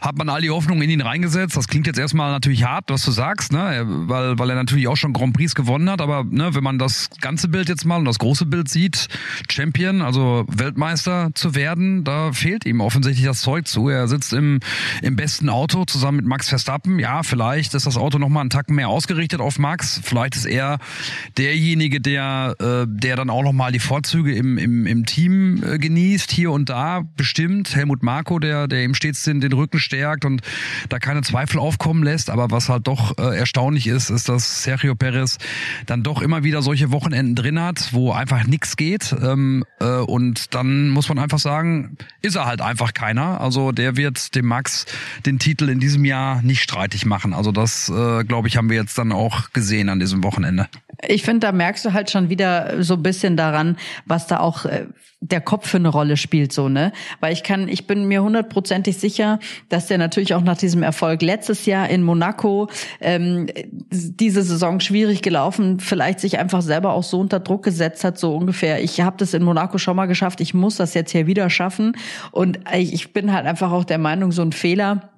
hat man all die Hoffnung in ihn reingesetzt. Das klingt jetzt erstmal natürlich hart, was du sagst, ne? weil, weil er natürlich auch schon Grand Prix gewonnen hat. Aber ne, wenn man das ganze Bild jetzt mal und das große Bild sieht, Champion, also Weltmeister zu werden, da fehlt ihm offensichtlich das Zeug zu. Er sitzt im, im besten Auto zusammen mit Max Verstappen. Ja, vielleicht ist das Auto nochmal einen Tacken mehr ausgerichtet auf Max. Vielleicht ist er derjenige, der, äh, der dann auch nochmal die Vorzüge im, im, im Team äh, genießt, hier und da bestimmt. Helmut Marko, der, der ihm stets den, den Rücken verstärkt und da keine Zweifel aufkommen lässt. Aber was halt doch äh, erstaunlich ist, ist, dass Sergio Perez dann doch immer wieder solche Wochenenden drin hat, wo einfach nichts geht. Ähm, äh, und dann muss man einfach sagen, ist er halt einfach keiner. Also der wird dem Max den Titel in diesem Jahr nicht streitig machen. Also das, äh, glaube ich, haben wir jetzt dann auch gesehen an diesem Wochenende. Ich finde, da merkst du halt schon wieder so ein bisschen daran, was da auch äh, der Kopf für eine Rolle spielt, so, ne? Weil ich kann, ich bin mir hundertprozentig sicher, dass der natürlich auch nach diesem Erfolg letztes Jahr in Monaco ähm, diese Saison schwierig gelaufen, vielleicht sich einfach selber auch so unter Druck gesetzt hat, so ungefähr. Ich habe das in Monaco schon mal geschafft, ich muss das jetzt hier wieder schaffen. Und ich bin halt einfach auch der Meinung, so ein Fehler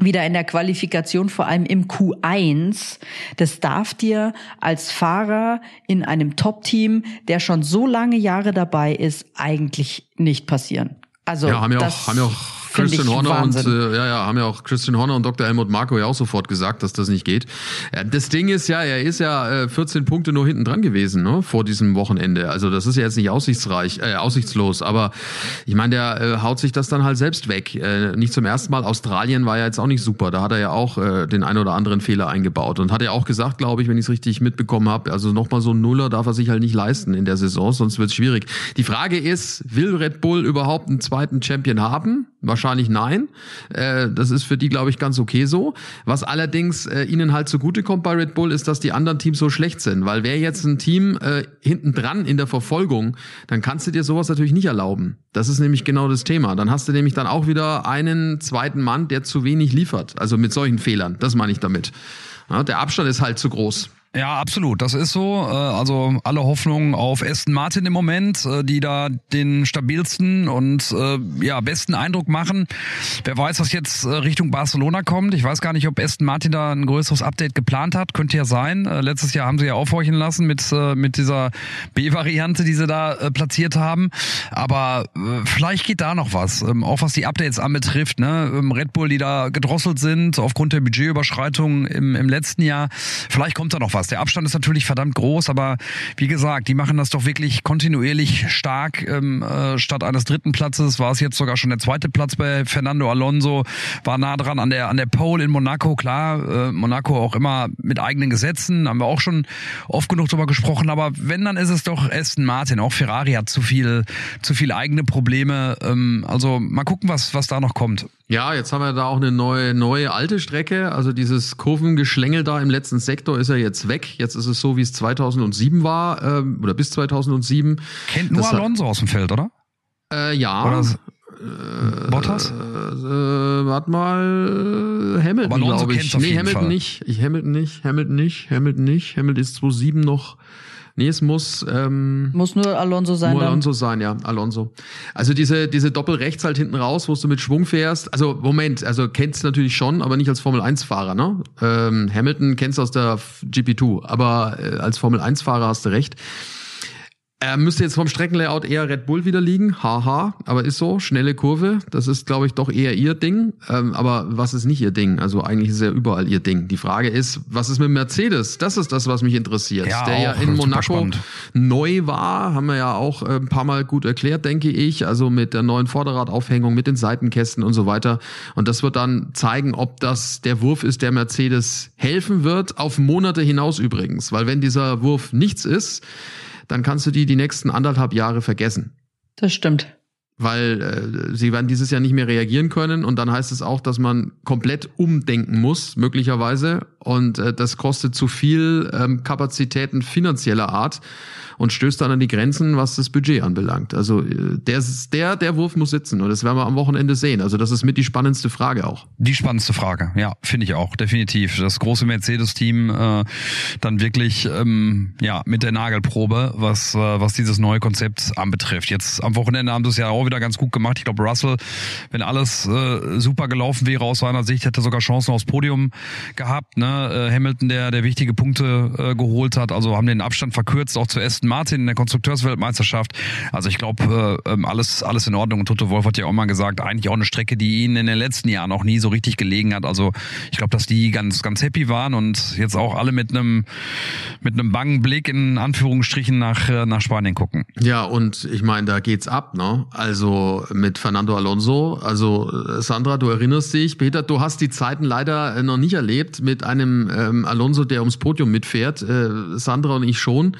wieder in der Qualifikation, vor allem im Q1. Das darf dir als Fahrer in einem Top-Team, der schon so lange Jahre dabei ist, eigentlich nicht passieren. Also ja, haben ja auch, haben ja auch Christian Horner und äh, ja, ja, haben ja auch Christian Horner und Dr. Helmut Marco ja auch sofort gesagt, dass das nicht geht. Ja, das Ding ist ja, er ist ja äh, 14 Punkte nur hinten dran gewesen, ne, vor diesem Wochenende. Also das ist ja jetzt nicht aussichtsreich, äh, aussichtslos, aber ich meine, der äh, haut sich das dann halt selbst weg. Äh, nicht zum ersten Mal. Australien war ja jetzt auch nicht super. Da hat er ja auch äh, den ein oder anderen Fehler eingebaut und hat er auch gesagt, glaube ich, wenn ich es richtig mitbekommen habe, also nochmal so ein Nuller darf er sich halt nicht leisten in der Saison, sonst wird es schwierig. Die Frage ist, will Red Bull überhaupt einen zweiten Champion haben? Wahrscheinlich nein. Äh, das ist für die, glaube ich, ganz okay so. Was allerdings äh, ihnen halt zugutekommt bei Red Bull, ist, dass die anderen Teams so schlecht sind. Weil wer jetzt ein Team äh, hinten dran in der Verfolgung, dann kannst du dir sowas natürlich nicht erlauben. Das ist nämlich genau das Thema. Dann hast du nämlich dann auch wieder einen zweiten Mann, der zu wenig liefert. Also mit solchen Fehlern. Das meine ich damit. Ja, der Abstand ist halt zu groß. Ja, absolut. Das ist so. Äh, also alle Hoffnungen auf Aston Martin im Moment, äh, die da den stabilsten und äh, ja besten Eindruck machen. Wer weiß, was jetzt Richtung Barcelona kommt. Ich weiß gar nicht, ob Aston Martin da ein größeres Update geplant hat. Könnte ja sein. Letztes Jahr haben sie ja aufhorchen lassen mit mit dieser B-Variante, die sie da platziert haben. Aber vielleicht geht da noch was. Ähm, auch was die Updates anbetrifft. Ne? Ähm, Red Bull, die da gedrosselt sind aufgrund der Budgetüberschreitung im, im letzten Jahr. Vielleicht kommt da noch was was. Der Abstand ist natürlich verdammt groß, aber wie gesagt, die machen das doch wirklich kontinuierlich stark. Ähm, äh, statt eines dritten Platzes war es jetzt sogar schon der zweite Platz bei Fernando Alonso, war nah dran an der an der Pole in Monaco. Klar, äh, Monaco auch immer mit eigenen Gesetzen, haben wir auch schon oft genug drüber gesprochen. Aber wenn, dann ist es doch Aston Martin. Auch Ferrari hat zu viel zu viel eigene Probleme. Ähm, also mal gucken, was was da noch kommt. Ja, jetzt haben wir da auch eine neue, neue alte Strecke. Also dieses Kurvengeschlängel da im letzten Sektor ist ja jetzt weg. Jetzt ist es so, wie es 2007 war, ähm, oder bis 2007. Kennt nur das Alonso aus dem Feld, oder? Äh, ja. Oder äh, Bottas? Äh, äh, warte mal, Hamilton, glaube ich. Nee, Hamilton Fall. nicht. Ich Hamilton nicht, Hamilton nicht, Hamilton nicht. Hamilton ist 2007 noch Nee, es muss ähm, muss nur Alonso sein. Nur Alonso dann. sein, ja, Alonso. Also diese diese Doppelrechts halt hinten raus, wo du mit Schwung fährst. Also Moment, also kennst natürlich schon, aber nicht als Formel 1 Fahrer, ne? Ähm, Hamilton kennst aus der GP2, aber äh, als Formel 1 Fahrer hast du recht. Er müsste jetzt vom Streckenlayout eher Red Bull wieder liegen, haha, aber ist so, schnelle Kurve, das ist, glaube ich, doch eher ihr Ding. Ähm, aber was ist nicht ihr Ding? Also eigentlich ist ja überall ihr Ding. Die Frage ist, was ist mit Mercedes? Das ist das, was mich interessiert. Ja, der auch, ja in Monaco neu war, haben wir ja auch äh, ein paar Mal gut erklärt, denke ich. Also mit der neuen Vorderradaufhängung, mit den Seitenkästen und so weiter. Und das wird dann zeigen, ob das der Wurf ist, der Mercedes helfen wird, auf Monate hinaus übrigens. Weil wenn dieser Wurf nichts ist, dann kannst du die die nächsten anderthalb Jahre vergessen. Das stimmt. Weil äh, sie werden dieses Jahr nicht mehr reagieren können und dann heißt es auch, dass man komplett umdenken muss, möglicherweise. Und äh, das kostet zu viel ähm, Kapazitäten finanzieller Art und stößt dann an die Grenzen, was das Budget anbelangt. Also äh, der, der, der Wurf muss sitzen und das werden wir am Wochenende sehen. Also das ist mit die spannendste Frage auch. Die spannendste Frage, ja, finde ich auch, definitiv. Das große Mercedes-Team äh, dann wirklich ähm, ja mit der Nagelprobe, was, äh, was dieses neue Konzept anbetrifft. Jetzt am Wochenende haben sie es ja auch wieder ganz gut gemacht. Ich glaube, Russell, wenn alles äh, super gelaufen wäre aus seiner Sicht, hätte sogar Chancen aufs Podium gehabt. Ne? Äh, Hamilton, der, der wichtige Punkte äh, geholt hat, also haben den Abstand verkürzt, auch zu Aston Martin in der Konstrukteursweltmeisterschaft. Also ich glaube, äh, ähm, alles, alles in Ordnung. Und Toto Wolf hat ja auch mal gesagt, eigentlich auch eine Strecke, die ihnen in den letzten Jahren auch nie so richtig gelegen hat. Also ich glaube, dass die ganz, ganz happy waren und jetzt auch alle mit einem mit einem bangen Blick in Anführungsstrichen nach, äh, nach Spanien gucken. Ja, und ich meine, da geht's ab, ne? Also mit Fernando Alonso. Also Sandra, du erinnerst dich, Peter, du hast die Zeiten leider noch nicht erlebt mit einem ähm, Alonso, der ums Podium mitfährt. Äh, Sandra und ich schon.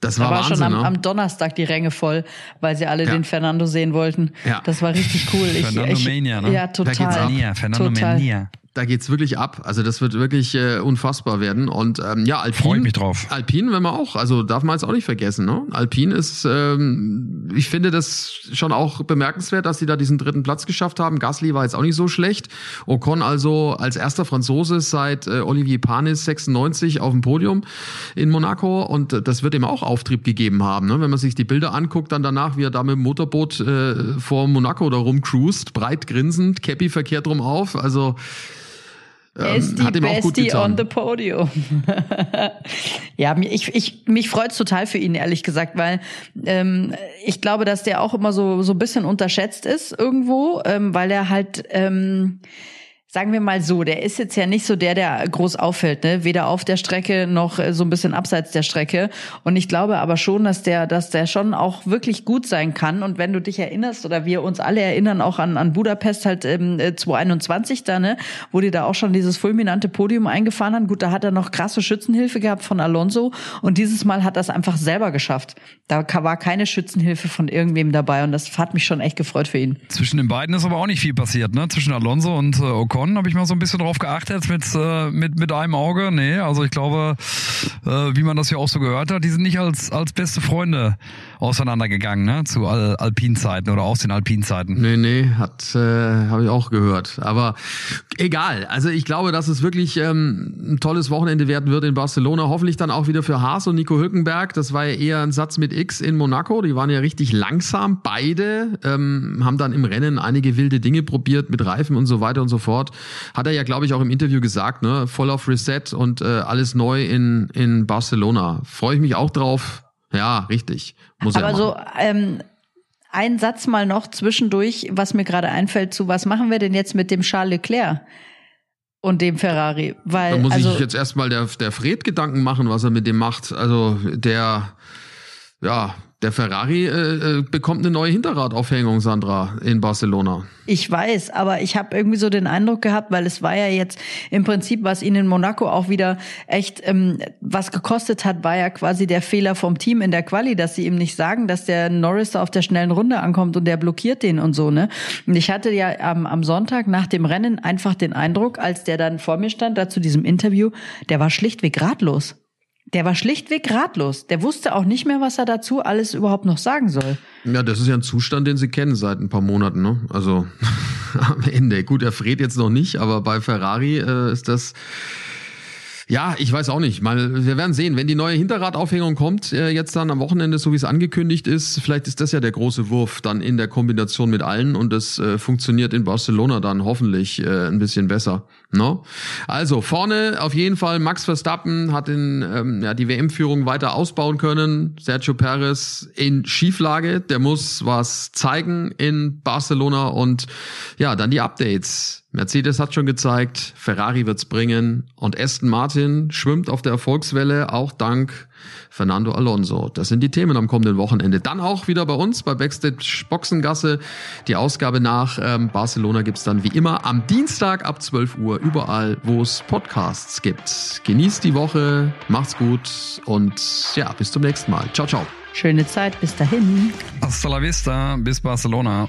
Das war, da war Wahnsinn, schon am, ne? am Donnerstag die Ränge voll, weil sie alle Ja. den Fernando sehen wollten. Ja. Das war richtig cool. Ich, Fernando ich, Mania, ne? Ja, Da geht's total. ab. Mania, Fernando Total. Mania. Da geht's wirklich ab. Also das wird wirklich äh, unfassbar werden. Und ähm, ja, Alpine. Freu ich mich drauf. Alpine, wenn man auch, also darf man jetzt auch nicht vergessen. Ne? Alpine ist, ähm, ich finde das schon auch bemerkenswert, dass sie da diesen dritten Platz geschafft haben. Gasly war jetzt auch nicht so schlecht. Ocon also als erster Franzose seit äh, Olivier Panis 96 auf dem Podium in Monaco und äh, das wird ihm auch Auftrieb gegeben haben. Ne? Wenn man sich die Bilder anguckt, dann danach, wie er da mit dem Motorboot äh, vor Monaco da rumcruist, breit grinsend, Cappy verkehrt rum auf. Also Ähm, hat ihm auch gut Bestie getan. on the podium. ja, ich, ich, mich freut's total für ihn, ehrlich gesagt, weil ähm, ich glaube, dass der auch immer so, so ein bisschen unterschätzt ist irgendwo, ähm, weil er halt, ähm, sagen wir mal so, der ist jetzt ja nicht so der, der groß auffällt, ne? Weder auf der Strecke noch äh, so ein bisschen abseits der Strecke. Und ich glaube aber schon, dass der, dass der schon auch wirklich gut sein kann. Und wenn du dich erinnerst, oder wir uns alle erinnern auch an, an Budapest halt ähm, äh, 2021 da, ne, wo die da auch schon dieses fulminante Podium eingefahren haben. Gut, da hat er noch krasse Schützenhilfe gehabt von Alonso. Und dieses Mal hat er es einfach selber geschafft. Da war keine Schützenhilfe von irgendwem dabei. Und das hat mich schon echt gefreut für ihn. Zwischen den beiden ist aber auch nicht viel passiert, ne? Zwischen Alonso und äh, Ocon habe ich mal so ein bisschen drauf geachtet mit, äh, mit, mit einem Auge. Nee, also ich glaube, äh, wie man das ja auch so gehört hat, die sind nicht als, als beste Freunde auseinandergegangen, ne? Zu Al Alpinzeiten oder aus den Alpinzeiten. Nee, nee, hat äh, habe ich auch gehört. Aber egal. Also ich glaube, dass es wirklich ähm, ein tolles Wochenende werden wird in Barcelona. Hoffentlich dann auch wieder für Haas und Nico Hülkenberg. Das war ja eher ein Satz mit X in Monaco. Die waren ja richtig langsam. Beide ähm, haben dann im Rennen einige wilde Dinge probiert mit Reifen und so weiter und so fort. Hat er ja, glaube ich, auch im Interview gesagt, ne? Voll auf Reset und äh, alles neu in, in Barcelona. Freue ich mich auch drauf. Ja, richtig. Muss er Aber so, ähm, ein Satz mal noch zwischendurch, was mir gerade einfällt, zu was machen wir denn jetzt mit dem Charles Leclerc und dem Ferrari? Weil, Da muss also, ich jetzt erstmal der, der Fred Gedanken machen, was er mit dem macht. Also der, ja, der Ferrari äh, äh, bekommt eine neue Hinterradaufhängung, Sandra, in Barcelona. ich weiß, aber ich habe irgendwie so den Eindruck gehabt, weil es war ja jetzt im Prinzip, was ihn in Monaco auch wieder echt ähm, was gekostet hat, war ja quasi der Fehler vom Team in der Quali, dass sie ihm nicht sagen, dass der Norris auf der schnellen Runde ankommt und der blockiert den und so, ne? Und ich hatte ja am, am Sonntag nach dem Rennen einfach den Eindruck, als der dann vor mir stand, da zu diesem Interview, der war schlichtweg ratlos. Der war schlichtweg ratlos. Der wusste auch nicht mehr, was er dazu alles überhaupt noch sagen soll. Ja, das ist ja ein Zustand, den sie kennen seit ein paar Monaten. Ne? Also am Ende. Gut, der Fred jetzt noch nicht, aber bei Ferrari äh, ist das. Ja, ich weiß auch nicht. Mal, wir werden sehen, wenn die neue Hinterradaufhängung kommt, äh, jetzt dann am Wochenende, so wie es angekündigt ist, vielleicht ist das ja der große Wurf dann in der Kombination mit allen und das äh, funktioniert in Barcelona dann hoffentlich äh, ein bisschen besser. No? Also vorne auf jeden Fall Max Verstappen hat in, ähm, ja, die WM-Führung weiter ausbauen können. Sergio Perez in Schieflage, der muss was zeigen in Barcelona und ja, dann die Updates. Mercedes hat schon gezeigt, Ferrari wird's bringen und Aston Martin schwimmt auf der Erfolgswelle, auch dank Fernando Alonso. Das sind die Themen am kommenden Wochenende. Dann auch wieder bei uns bei Backstage Boxengasse. Die Ausgabe nach ähm, Barcelona gibt's dann wie immer am Dienstag ab 12 Uhr überall, wo es Podcasts gibt. Genießt die Woche, macht's gut und ja, bis zum nächsten Mal. Ciao, ciao. Schöne Zeit, bis dahin. Hasta la vista, bis Barcelona.